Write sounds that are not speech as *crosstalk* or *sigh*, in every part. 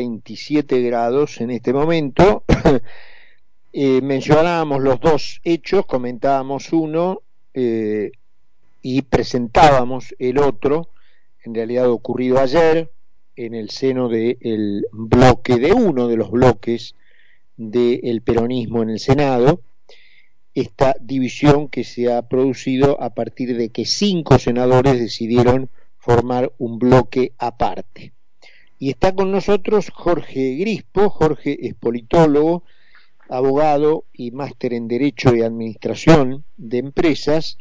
27 grados en este momento. *coughs* eh, mencionábamos los dos hechos, comentábamos uno eh, y presentábamos el otro, en realidad ocurrido ayer, en el seno del bloque, de uno de los bloques del peronismo en el Senado, esta división que se ha producido a partir de que cinco senadores decidieron formar un bloque aparte. Y está con nosotros Jorge Grispo, Jorge es politólogo, abogado y máster en Derecho y Administración de Empresas,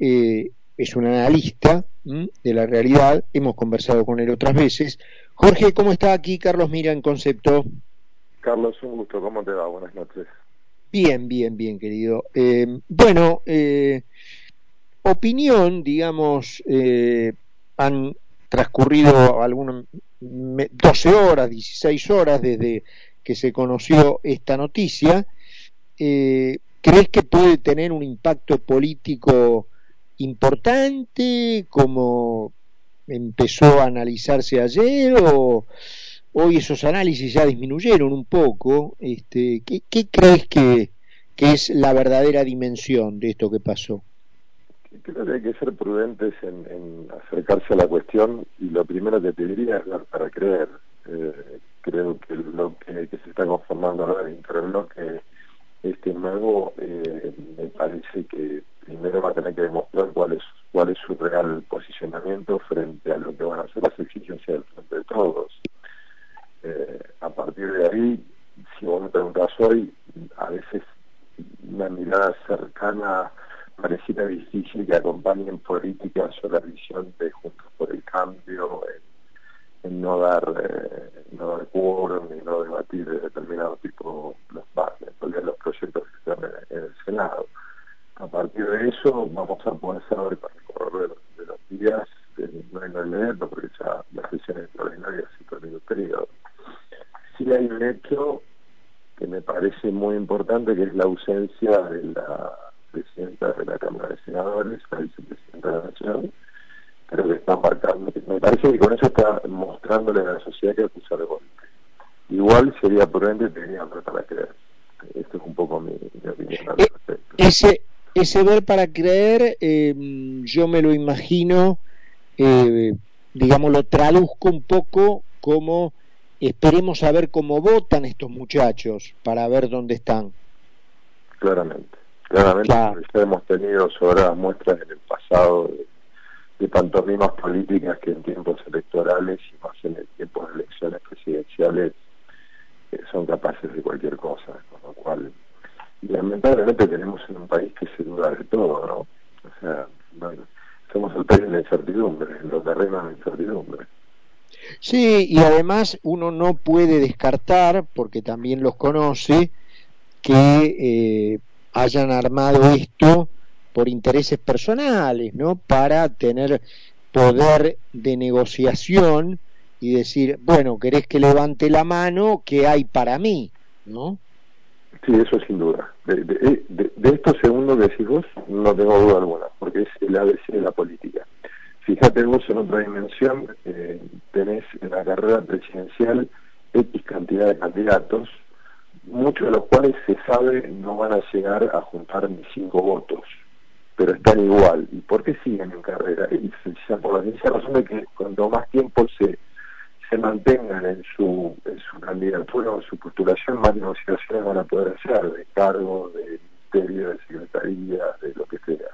eh, es un analista de la realidad, hemos conversado con él otras veces. Jorge, ¿cómo está aquí? Carlos Mira en concepto. Carlos, un gusto, ¿cómo te va? Buenas noches. Bien, bien, bien, querido. Eh, bueno, eh, opinión, digamos, han transcurrido algunas 12 horas, 16 horas desde que se conoció esta noticia. ¿Crees que puede tener un impacto político importante como empezó a analizarse ayer o hoy esos análisis ya disminuyeron un poco? Este, ¿qué, crees que, es la verdadera dimensión de esto que pasó? Creo que hay que ser prudentes en, acercarse a la cuestión y lo primero que te diría es dar para creer. Eh, creo que lo que, se está conformando ahora dentro del bloque este nuevo eh, me parece que primero va a tener que demostrar cuál es cuál es su real posicionamiento frente a lo que van a ser las exigencias del frente de todos. Eh, a partir de ahí, si vos me preguntás hoy, a veces una mirada cercana pareciera difícil que acompañen políticas o la visión de Juntos por el Cambio, en, no dar eh, no dar quórum y no debatir de determinado tipo los, los proyectos que están en el Senado a partir de eso vamos a poder saber con el correr de, los días, no hay no porque ya la sesión extraordinaria se terminó el periodo. Sí hay un hecho que me parece muy importante, que es la ausencia de la presidenta de la Cámara de Senadores, la vicepresidenta de la Nación, pero que está marcando, me parece que con eso está mostrándole a la sociedad que acusa de golpe. Igual sería prudente tener para creer. Esto es un poco mi, opinión al eh, respecto. Ese, ese ver para creer, eh, yo me lo imagino, eh, digamos, lo traduzco un poco como esperemos a ver cómo votan estos muchachos para ver dónde están. Claramente, claramente, ya hemos tenido sobre muestras en el pasado de, pantomimas políticas que en tiempos electorales y más en el tiempo de elecciones presidenciales eh, son capaces de cualquier cosa, con lo cual y lamentablemente tenemos en un país que se duda de todo, ¿no? O sea, somos el país de la incertidumbre, los terrenos de la incertidumbre. Sí, y además uno no puede descartar, porque también los conoce, que eh, hayan armado esto por intereses personales, ¿no? Para tener poder de negociación y decir, bueno, querés que levante la mano, ¿qué hay para mí? ¿No? Sí, eso sin duda. De, de, estos segundos decís vos, no tengo duda alguna, porque es el ABC de la política. Fíjate vos en otra dimensión, eh, tenés en la carrera presidencial X cantidad de candidatos, muchos de los cuales se sabe no van a llegar a juntar ni cinco votos, pero están igual. ¿Y por qué siguen en carrera? Y por la sencilla razón de que cuanto más tiempo se se mantengan en su, en su candidatura o en su postulación, más negociaciones van a poder hacer de cargo, de ministerio, de secretaría, de lo que sea.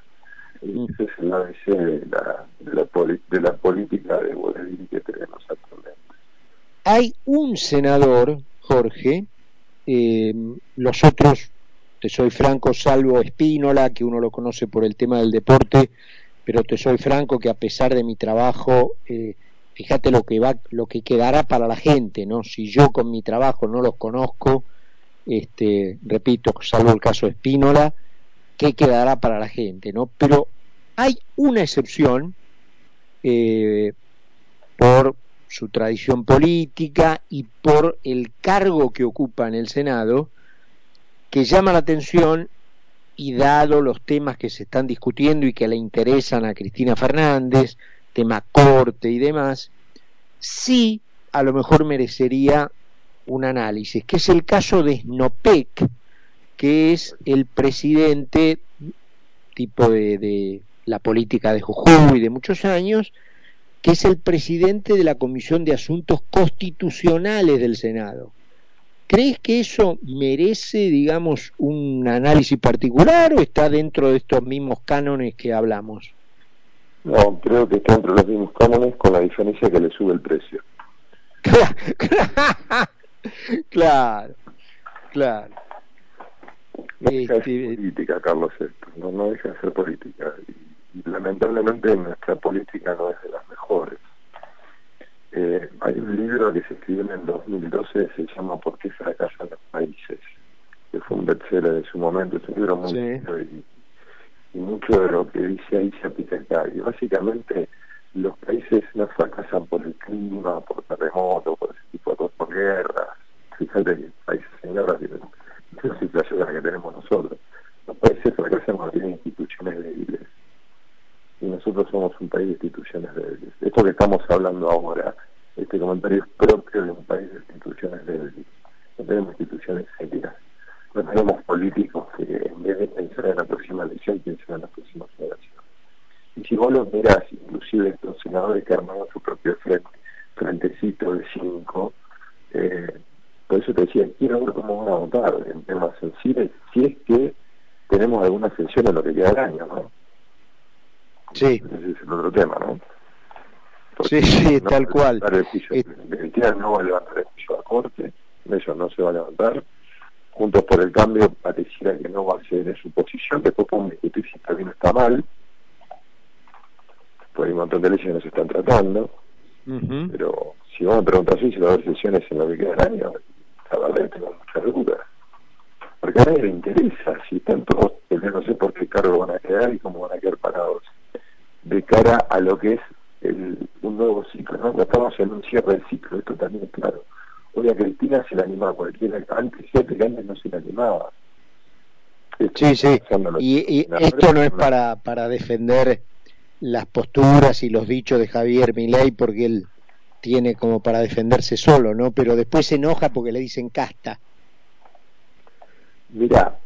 Y mm. ese es el ABC de la, de la, de la política de Bolivia que tenemos actualmente. Hay un senador, Jorge, eh, los otros, te soy franco, salvo Espínola, que uno lo conoce por el tema del deporte, pero te soy franco que a pesar de mi trabajo eh, fíjate lo que va, lo que quedará para la gente, ¿no? Si yo con mi trabajo no los conozco, este, repito, salvo el caso Espínola, ¿qué quedará para la gente, no? Pero hay una excepción eh, por su tradición política y por el cargo que ocupa en el Senado, que llama la atención y dado los temas que se están discutiendo y que le interesan a Cristina Fernández, tema corte y demás, sí a lo mejor merecería un análisis, que es el caso de Snopek, que es el presidente tipo de, de la política de Jujuy de muchos años, que es el presidente de la Comisión de Asuntos Constitucionales del Senado. ¿Crees que eso merece, digamos, un análisis particular o está dentro de estos mismos cánones que hablamos? No, creo que está entre los mismos cánones con la diferencia que le sube el precio. *laughs* claro, claro. No deja de ser este, política, Carlos, esto. No, no deja de ser política. Y, lamentablemente nuestra política no es de. Eh, hay un libro que se escribió en el 2012, se llama ¿Por qué fracasan los países? Que fue un bestseller en su momento, es un libro muy y, y, mucho de lo que dice ahí se aplica acá. Y básicamente los países no fracasan por el clima, por terremotos, por ese tipo de cosas, por guerras. Fíjate que países en guerra tienen la situación que tenemos nosotros. Los países fracasan cuando tienen instituciones débiles. Y nosotros somos un país de instituciones débiles. Esto que estamos hablando ahora, este comentario es propio de un país de instituciones débiles. No tenemos instituciones sérias. No tenemos políticos que en vez de pensar en la próxima elección piensen en la próxima generación. Y si vos lo mirás, inclusive estos senadores que armaron su propio frente, frentecito de cinco, eh, por eso te decía, quiero ver cómo van a votar en temas sensibles, si es que tenemos alguna excepción en lo que queda del año, ¿no? Sí. Ese es el otro tema, ¿no? sí, sí, tal cual. El juicio, no va a levantar el juicio a corte, eso no se va a levantar. Juntos por el cambio pareciera que no va a ser en su posición, después podemos discutir si está bien o está mal, hay un montón de leyes que no se están tratando, pero si vos me preguntas si va a haber sesiones en lo que queda del año, la verdad tengo muchas dudas. Porque a nadie le interesa, si están todos, no sé por qué cargo van a quedar y cómo van a quedar parados, de cara a lo que es el, un nuevo ciclo, ¿no? Estamos en un cierre de ciclo, esto también es claro. Hoy a Cristina se la animaba cualquiera, antes, siete años no se la animaba. sí, sí, y, y esto no es para, para defender las posturas y los dichos de Javier Milei porque él tiene como para defenderse solo, ¿no? Pero después se enoja porque le dicen casta. Mira,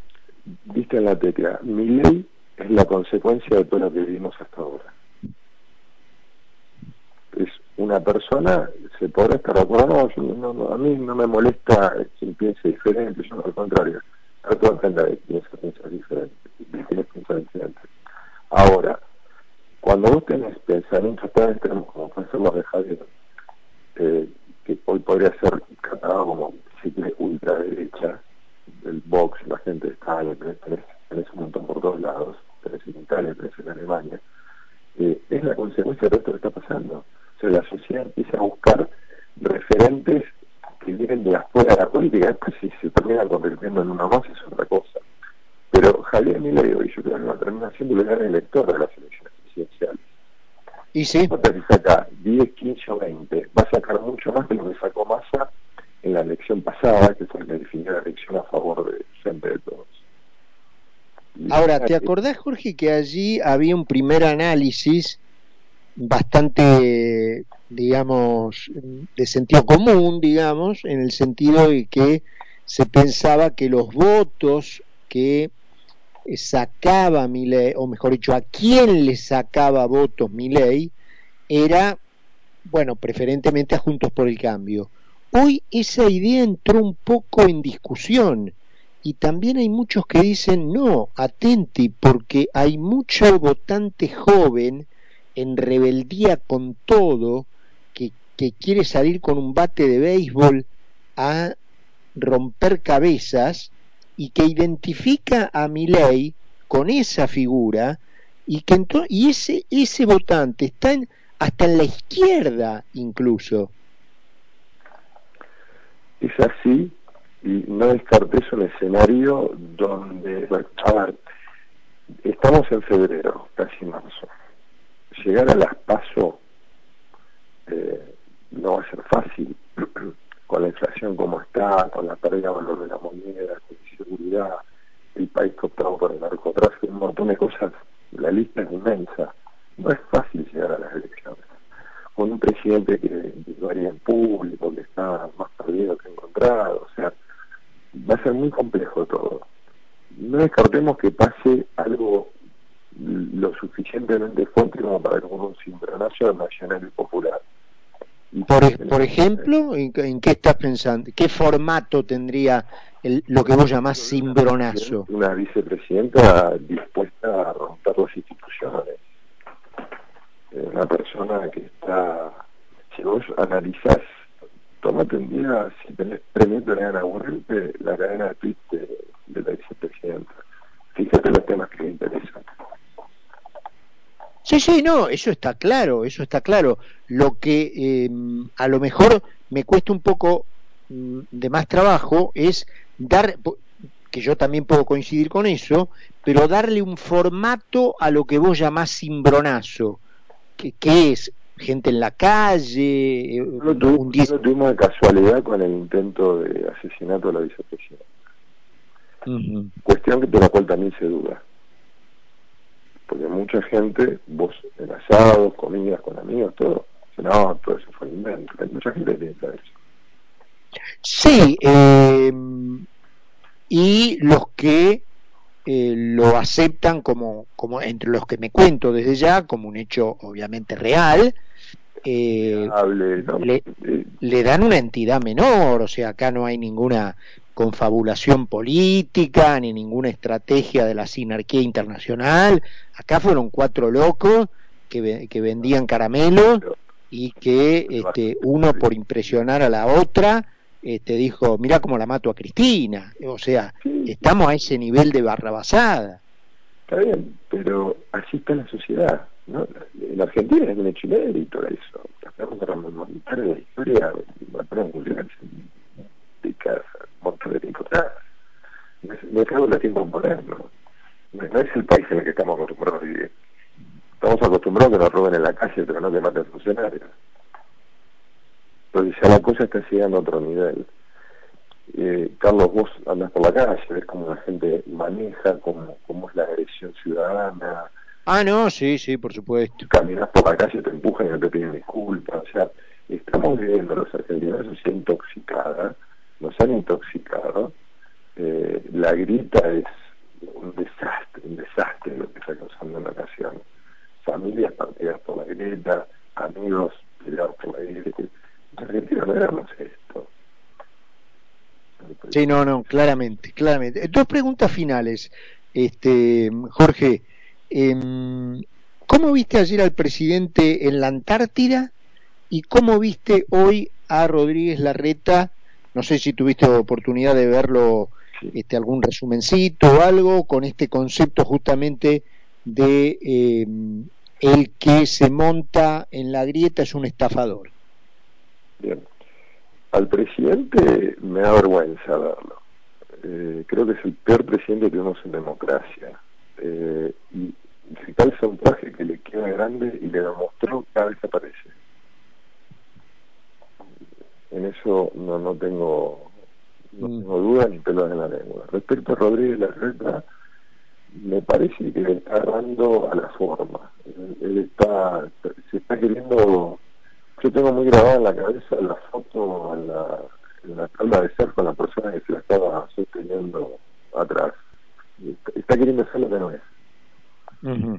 viste en la tecla, mi ley es la consecuencia de todo lo que vivimos hasta ahora. Es una persona, se podrá estar de no, a mí no me molesta quien piense diferente, yo al contrario, depende de piensa diferente, quién piensa diferente. Ahora, cuando vos tenés pensamientos tan extremos como los de Javier, eh, que hoy podría ser catalogado como si quiere ultraderecha, el Vox, la gente está tenés, tenés un montón por todos lados, tenés en Italia, tenés en Alemania, eh, es la consecuencia de esto que está pasando. O sea, la sociedad empieza a buscar referentes que vienen de afuera de la política, después si se terminan convirtiendo en una más es otra cosa. Pero Javier Milei hoy yo creo que va a terminar siendo el gran elector de las elecciones presidenciales. Y sí. Si saca 10, 15 o 20, va a sacar mucho más de lo que sacó Massa en la elección pasada, que fue la que definió la elección a favor de Frente de Todos. Ahora, ¿te acordás, Jorge, que allí había un primer análisis bastante, digamos, de sentido común, digamos, en el sentido de que se pensaba que los votos que sacaba mi ley, o mejor dicho, a quién le sacaba votos mi ley, era, bueno, preferentemente a Juntos por el Cambio. Hoy esa idea entró un poco en discusión y también hay muchos que dicen, no, atenti, porque hay mucho votante joven en rebeldía con todo, que, que quiere salir con un bate de béisbol a romper cabezas y que identifica a ley con esa figura y que y ese ese votante está hasta en la izquierda incluso. Es así y no descartes un escenario donde a ver, estamos en febrero casi marzo. Llegar a las paso eh, no va a ser fácil. *clears throat* Con la inflación como está, con la pérdida de valor de la moneda, inseguridad, el país cooptado por el narcotráfico, un montón de cosas, la lista es inmensa. No es fácil llegar a las elecciones. Con un presidente que varía en público, encontrado, o sea, va a ser muy complejo todo. No descartemos que pase algo lo suficientemente fuerte como para que un cimbronazo nacional y popular. Por, por ejemplo, ¿en, qué estás pensando? ¿Qué formato tendría el, lo que vos llamás cimbronazo? Una vicepresidenta dispuesta a romper las instituciones. Eh, una persona que está, si vos analizás, tomate un día, si tenés premio de aburrirte, la cadena de tweet de, de la vicepresidenta. Fíjate los temas que le interesan. Sí, sí, no, eso está claro, eso está claro. Lo que eh, a lo mejor me cuesta un poco mm, de más trabajo es dar, que yo también puedo coincidir con eso, pero darle un formato a lo que vos llamás cimbronazo, que, que es gente en la calle. No, tuvimos, un tuvimos de casualidad con el intento de asesinato de la vicepresidenta. Cuestión que de la cual también se duda porque mucha gente, vos en asados, comidas con amigos, todo, no, todo eso fue invento, hay mucha gente que piensa eso. Sí, eh, y los que eh, lo aceptan como, como, entre los que me cuento desde ya, como un hecho obviamente real, eh, le, le, dan una entidad menor, o sea, acá no hay ninguna confabulación política ni ninguna estrategia de la sinarquía internacional. Acá fueron cuatro locos que, vendían caramelos y que este, uno por impresionar a la otra este, dijo, mira cómo la mato a Cristina. O sea, estamos a ese nivel de barrabasada. Está bien, pero así está la sociedad. ¿no? En Argentina es un hecho inédito eso. Estamos remontar la historia, de casa montón de tiempo atrás. Me, cago en el tiempo moderno. No, no es el país en el que estamos acostumbrados a vivir. Estamos acostumbrados a que nos pero no que maten funcionarios. Entonces ya la cosa está llegando a otro nivel. Eh, Carlos, vos andas por la calle, ves cómo la gente maneja, cómo, cómo es la agresión ciudadana. Ah, no, sí, sí, por supuesto. Caminas por la calle, te empujan y no te piden disculpas. O sea, estamos viviendo los argentinos sociedad intoxicada nos han intoxicado. Eh, la grita es un desastre, un desastre lo que está causando en la nación. Familias partidas por la grieta, amigos peleados por la grieta. En Argentina no éramos esto. Sí, no, no, claramente, claramente. Dos preguntas finales, este, Jorge. Eh, ¿Cómo viste ayer al presidente en la Antártida y cómo viste hoy a Rodríguez Larreta no sé si tuviste oportunidad de verlo, este, algún resumencito o algo con este concepto justamente de em, el que se monta en la grieta es un estafador. Bien. Al presidente me da vergüenza verlo. Eh, creo que es el peor presidente que tenemos en democracia. Eh, y se calza un traje que le queda grande y le demostró cada vez que aparece en eso no, no tengo no mm. tengo duda ni pelos en la lengua. Respecto a Rodríguez Larreta, me parece que le está agarrando a la forma. Él, está, se está queriendo, yo tengo muy grabada en la cabeza la foto en la, en la tabla de ser con la persona que se la estaba sosteniendo atrás. Está, queriendo hacer lo que no es.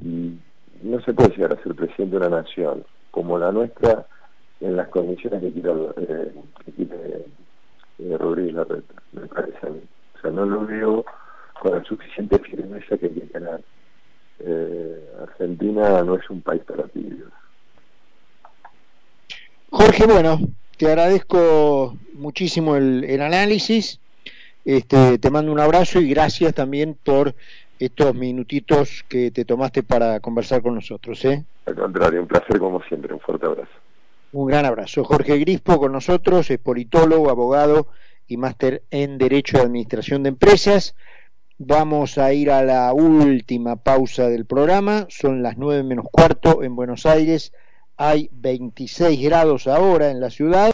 Y no se puede llegar a ser presidente de una nación como la nuestra en las condiciones que quiere, eh, que quiere eh, Rodríguez Larreta, me parece a mí. O sea, no lo veo con la suficiente firmeza que quiere ganar. Eh, Argentina no es un país para tibios. Jorge, bueno, te agradezco muchísimo el, el análisis. Este, te mando un abrazo y gracias también por estos minutitos que te tomaste para conversar con nosotros. ¿eh? Al contrario, un placer como siempre, un fuerte abrazo. Un gran abrazo. Jorge Grispo con nosotros, es politólogo, abogado y máster en Derecho de Administración de Empresas. Vamos a ir a la última pausa del programa. Son las nueve menos cuarto en Buenos Aires. Hay 26 grados ahora en la ciudad.